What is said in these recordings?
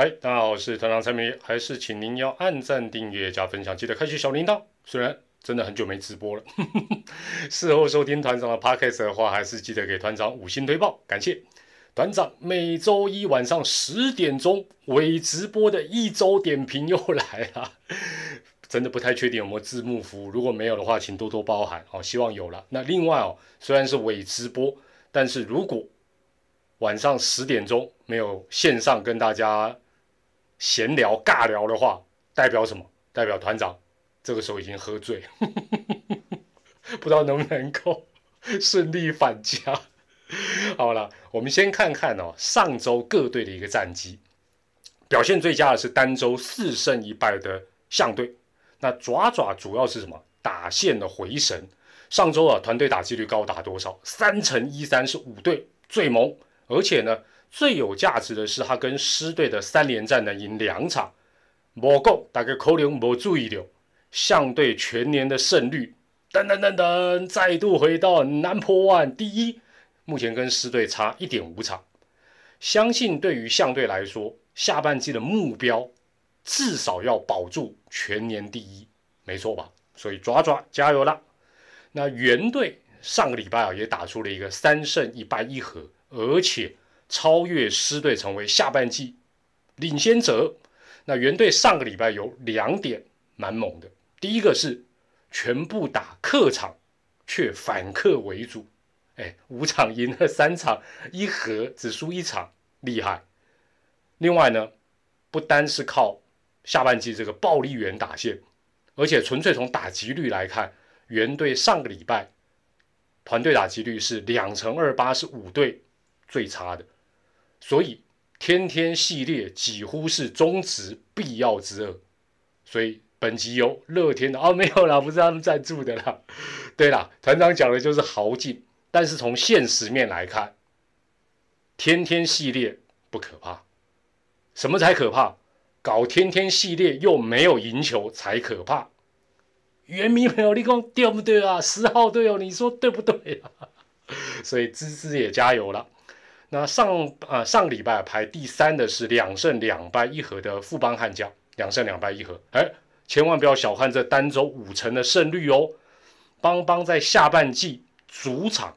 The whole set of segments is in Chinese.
嗨，大家好，我是团长蔡明，还是请您要按赞、订阅、加分享，记得开启小铃铛。虽然真的很久没直播了，事后收听团长的 podcast 的话，还是记得给团长五星推报，感谢。团长每周一晚上十点钟伪直播的一周点评又来了，真的不太确定有没有字幕服务，如果没有的话，请多多包涵哦。希望有了。那另外哦，虽然是伪直播，但是如果晚上十点钟没有线上跟大家。闲聊尬聊的话，代表什么？代表团长这个时候已经喝醉，不知道能不能够 顺利返家。好了，我们先看看哦，上周各队的一个战绩，表现最佳的是单周四胜一败的象队。那爪爪主要是什么？打线的回神。上周啊，团队打击率高达多少？三乘一三是五队最猛，而且呢。最有价值的是，他跟狮队的三连战呢赢两场，不够，大概可能没注意流，象队全年的胜率，噔噔噔噔，再度回到南坡湾第一，目前跟狮队差一点五场。相信对于象队来说，下半季的目标至少要保住全年第一，没错吧？所以抓抓加油啦！那原队上个礼拜啊，也打出了一个三胜一败一和，而且。超越狮队成为下半季领先者。那原队上个礼拜有两点蛮猛的，第一个是全部打客场，却反客为主，哎，五场赢了三场，一和只输一场，厉害。另外呢，不单是靠下半季这个暴力员打线，而且纯粹从打击率来看，原队上个礼拜团队打击率是两成二八，是五队最差的。所以天天系列几乎是中止必要之二，所以本集由乐天的哦没有啦，不是他们赞助的啦。对啦，团长讲的就是豪进，但是从现实面来看，天天系列不可怕，什么才可怕？搞天天系列又没有赢球才可怕。原名朋友，你讲对不对啊？十号队友，你说对不对啊？所以芝芝也加油了。那上啊上礼拜排第三的是两胜两败一和的富邦悍将，两胜两败一和，哎，千万不要小看这单周五成的胜率哦。邦邦在下半季主场，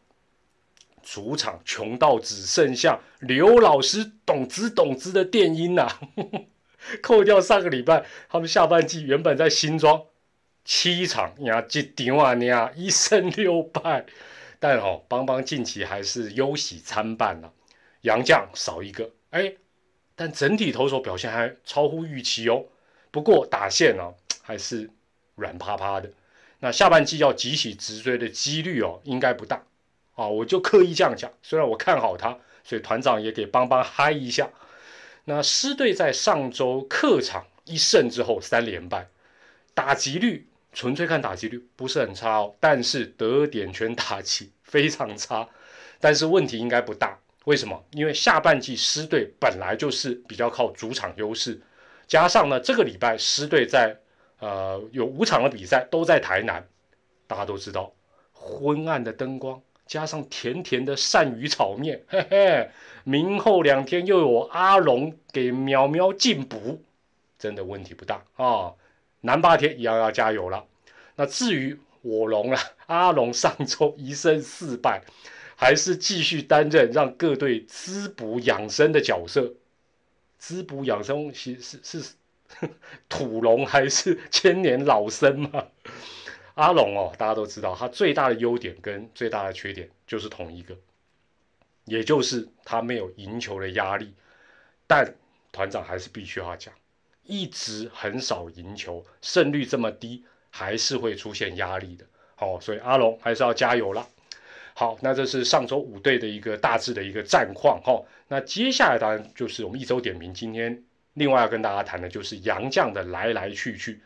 主场穷到只剩下刘老师懂之懂之的电音呐，扣掉上个礼拜他们下半季原本在新庄七场呀，这顶啊呀一胜六败，但哦邦邦近期还是忧喜参半了。杨将少一个，哎，但整体投手表现还超乎预期哦。不过打线呢还是软趴趴的。那下半季要集起直追的几率哦，应该不大啊。我就刻意这样讲，虽然我看好他，所以团长也给邦邦嗨一下。那狮队在上周客场一胜之后三连败，打击率纯粹看打击率不是很差哦，但是得点圈打击非常差。但是问题应该不大。为什么？因为下半季狮队本来就是比较靠主场优势，加上呢，这个礼拜狮队在呃有五场的比赛都在台南，大家都知道，昏暗的灯光加上甜甜的鳝鱼炒面，嘿嘿，明后两天又有阿龙给喵喵进补，真的问题不大啊。南霸天也要要加油了。那至于我龙啊，阿龙上周一胜四败。还是继续担任让各队滋补养生的角色，滋补养生是是是 土龙还是千年老僧吗？阿龙哦，大家都知道，他最大的优点跟最大的缺点就是同一个，也就是他没有赢球的压力。但团长还是必须要讲，一直很少赢球，胜率这么低，还是会出现压力的。好，所以阿龙还是要加油了。好，那这是上周五队的一个大致的一个战况哈。那接下来当然就是我们一周点评，今天另外要跟大家谈的就是杨将的来来去去。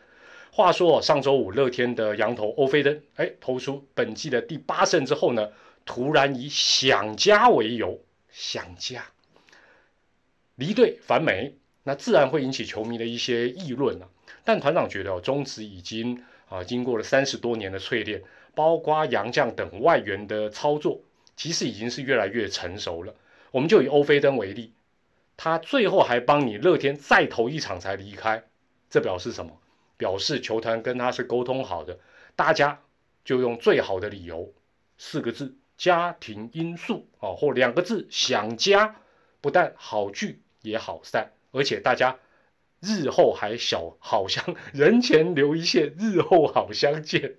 话说上周五乐天的羊头欧菲登，哎，投出本季的第八胜之后呢，突然以想家为由想家离队返美，那自然会引起球迷的一些议论了。但团长觉得哦中职已经啊经过了三十多年的淬炼。包括杨将等外援的操作，其实已经是越来越成熟了。我们就以欧菲登为例，他最后还帮你乐天再投一场才离开，这表示什么？表示球团跟他是沟通好的，大家就用最好的理由，四个字：家庭因素啊，或两个字：想家。不但好聚也好散，而且大家日后还小好相人前留一线，日后好相见。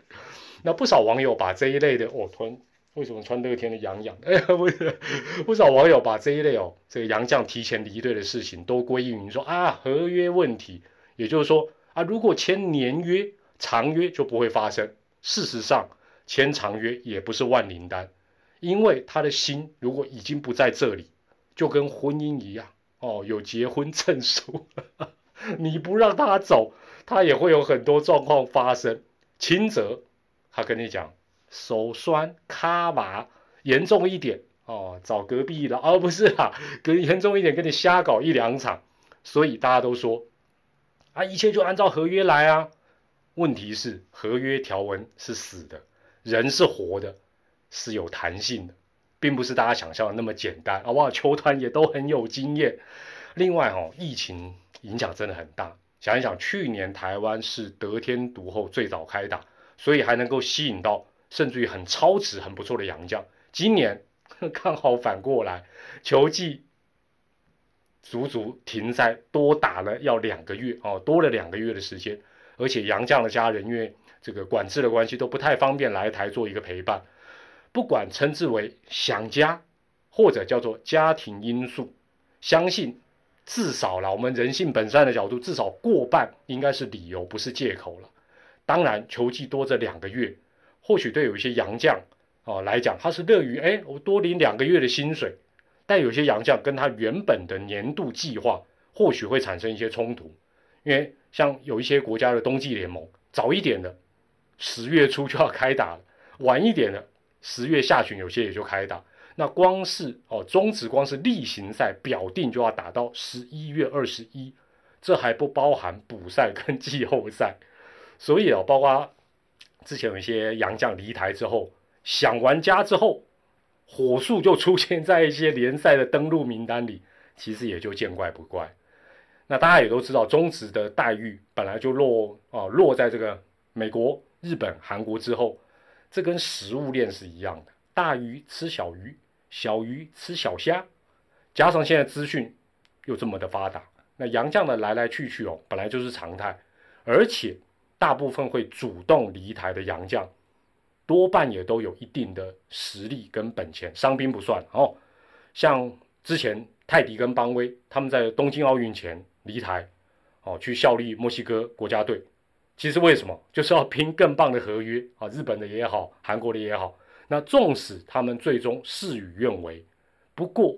那不少网友把这一类的哦，突然为什么穿乐天的洋洋？哎呀，不是，不少网友把这一类哦，这个洋将提前离队的事情都归因于说啊合约问题，也就是说啊，如果签年约、长约就不会发生。事实上，签长约也不是万灵丹，因为他的心如果已经不在这里。就跟婚姻一样哦，有结婚证书，你不让他走，他也会有很多状况发生。轻则他跟你讲手酸、卡麻，严重一点哦，找隔壁的，哦不是啊，更严重一点，跟你瞎搞一两场。所以大家都说啊，一切就按照合约来啊。问题是合约条文是死的，人是活的，是有弹性的。并不是大家想象的那么简单，好不好？球团也都很有经验。另外，哦，疫情影响真的很大。想一想，去年台湾是得天独厚，最早开打，所以还能够吸引到甚至于很超值、很不错的洋将。今年 刚好反过来，球季足足停赛多打了要两个月哦，多了两个月的时间。而且洋将的家人因为这个管制的关系，都不太方便来台做一个陪伴。不管称之为想家，或者叫做家庭因素，相信至少了我们人性本善的角度，至少过半应该是理由，不是借口了。当然，球季多这两个月，或许对有一些洋将哦来讲，他是乐于哎，我多领两个月的薪水。但有些洋将跟他原本的年度计划，或许会产生一些冲突，因为像有一些国家的冬季联盟，早一点的十月初就要开打了，晚一点的。十月下旬有些也就开打，那光是哦中止光是例行赛表定就要打到十一月二十一，这还不包含补赛跟季后赛，所以啊，包括之前有一些洋将离台之后，想完家之后，火速就出现在一些联赛的登录名单里，其实也就见怪不怪。那大家也都知道，中职的待遇本来就落啊落在这个美国、日本、韩国之后。这跟食物链是一样的，大鱼吃小鱼，小鱼吃小虾，加上现在资讯又这么的发达，那洋将的来来去去哦，本来就是常态，而且大部分会主动离台的洋将，多半也都有一定的实力跟本钱，伤兵不算哦。像之前泰迪跟邦威他们在东京奥运前离台，哦，去效力墨西哥国家队。其实为什么就是要拼更棒的合约啊？日本的也好，韩国的也好，那纵使他们最终事与愿违，不过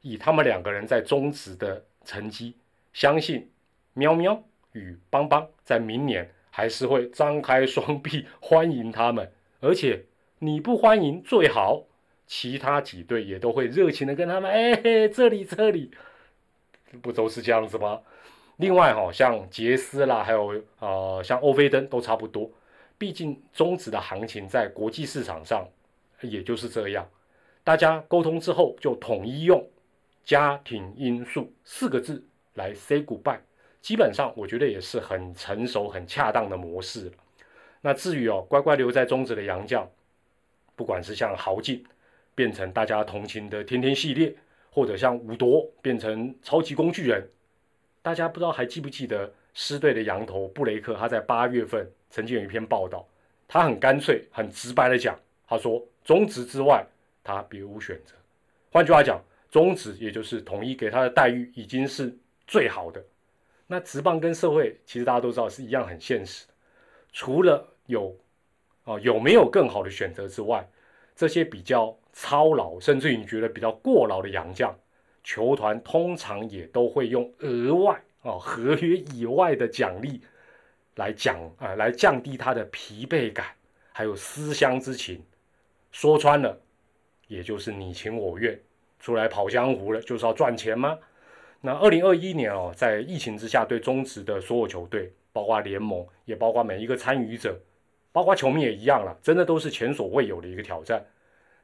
以他们两个人在中职的成绩，相信喵喵与邦邦在明年还是会张开双臂 欢迎他们。而且你不欢迎最好，其他几队也都会热情的跟他们，哎，这里这里，不都是这样子吗？另外哈，像杰斯啦，还有呃，像欧菲登都差不多。毕竟中子的行情在国际市场上也就是这样，大家沟通之后就统一用“家庭因素”四个字来 say goodbye，基本上我觉得也是很成熟、很恰当的模式了。那至于哦，乖乖留在中职的洋将，不管是像豪进变成大家同情的天天系列，或者像武夺变成超级工具人。大家不知道还记不记得狮队的羊头布雷克？他在八月份曾经有一篇报道，他很干脆、很直白的讲，他说中职之外他别无选择。换句话讲，中职也就是统一给他的待遇已经是最好的。那职棒跟社会其实大家都知道是一样很现实，除了有哦有没有更好的选择之外，这些比较操劳，甚至你觉得比较过劳的洋将。球团通常也都会用额外哦合约以外的奖励来讲啊，来降低他的疲惫感，还有思乡之情。说穿了，也就是你情我愿，出来跑江湖了，就是要赚钱吗？那二零二一年哦，在疫情之下，对中职的所有球队，包括联盟，也包括每一个参与者，包括球迷也一样了，真的都是前所未有的一个挑战。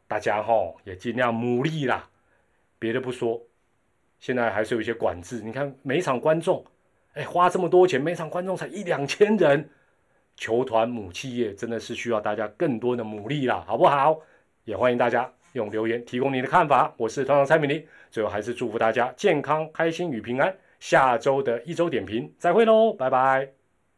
大家哈也尽量努力啦。别的不说，现在还是有一些管制。你看每场观众，哎，花这么多钱，每场观众才一两千人，球团母企业真的是需要大家更多的努力啦，好不好？也欢迎大家用留言提供你的看法。我是团长蔡美林，最后还是祝福大家健康、开心与平安。下周的一周点评，再会喽，拜拜。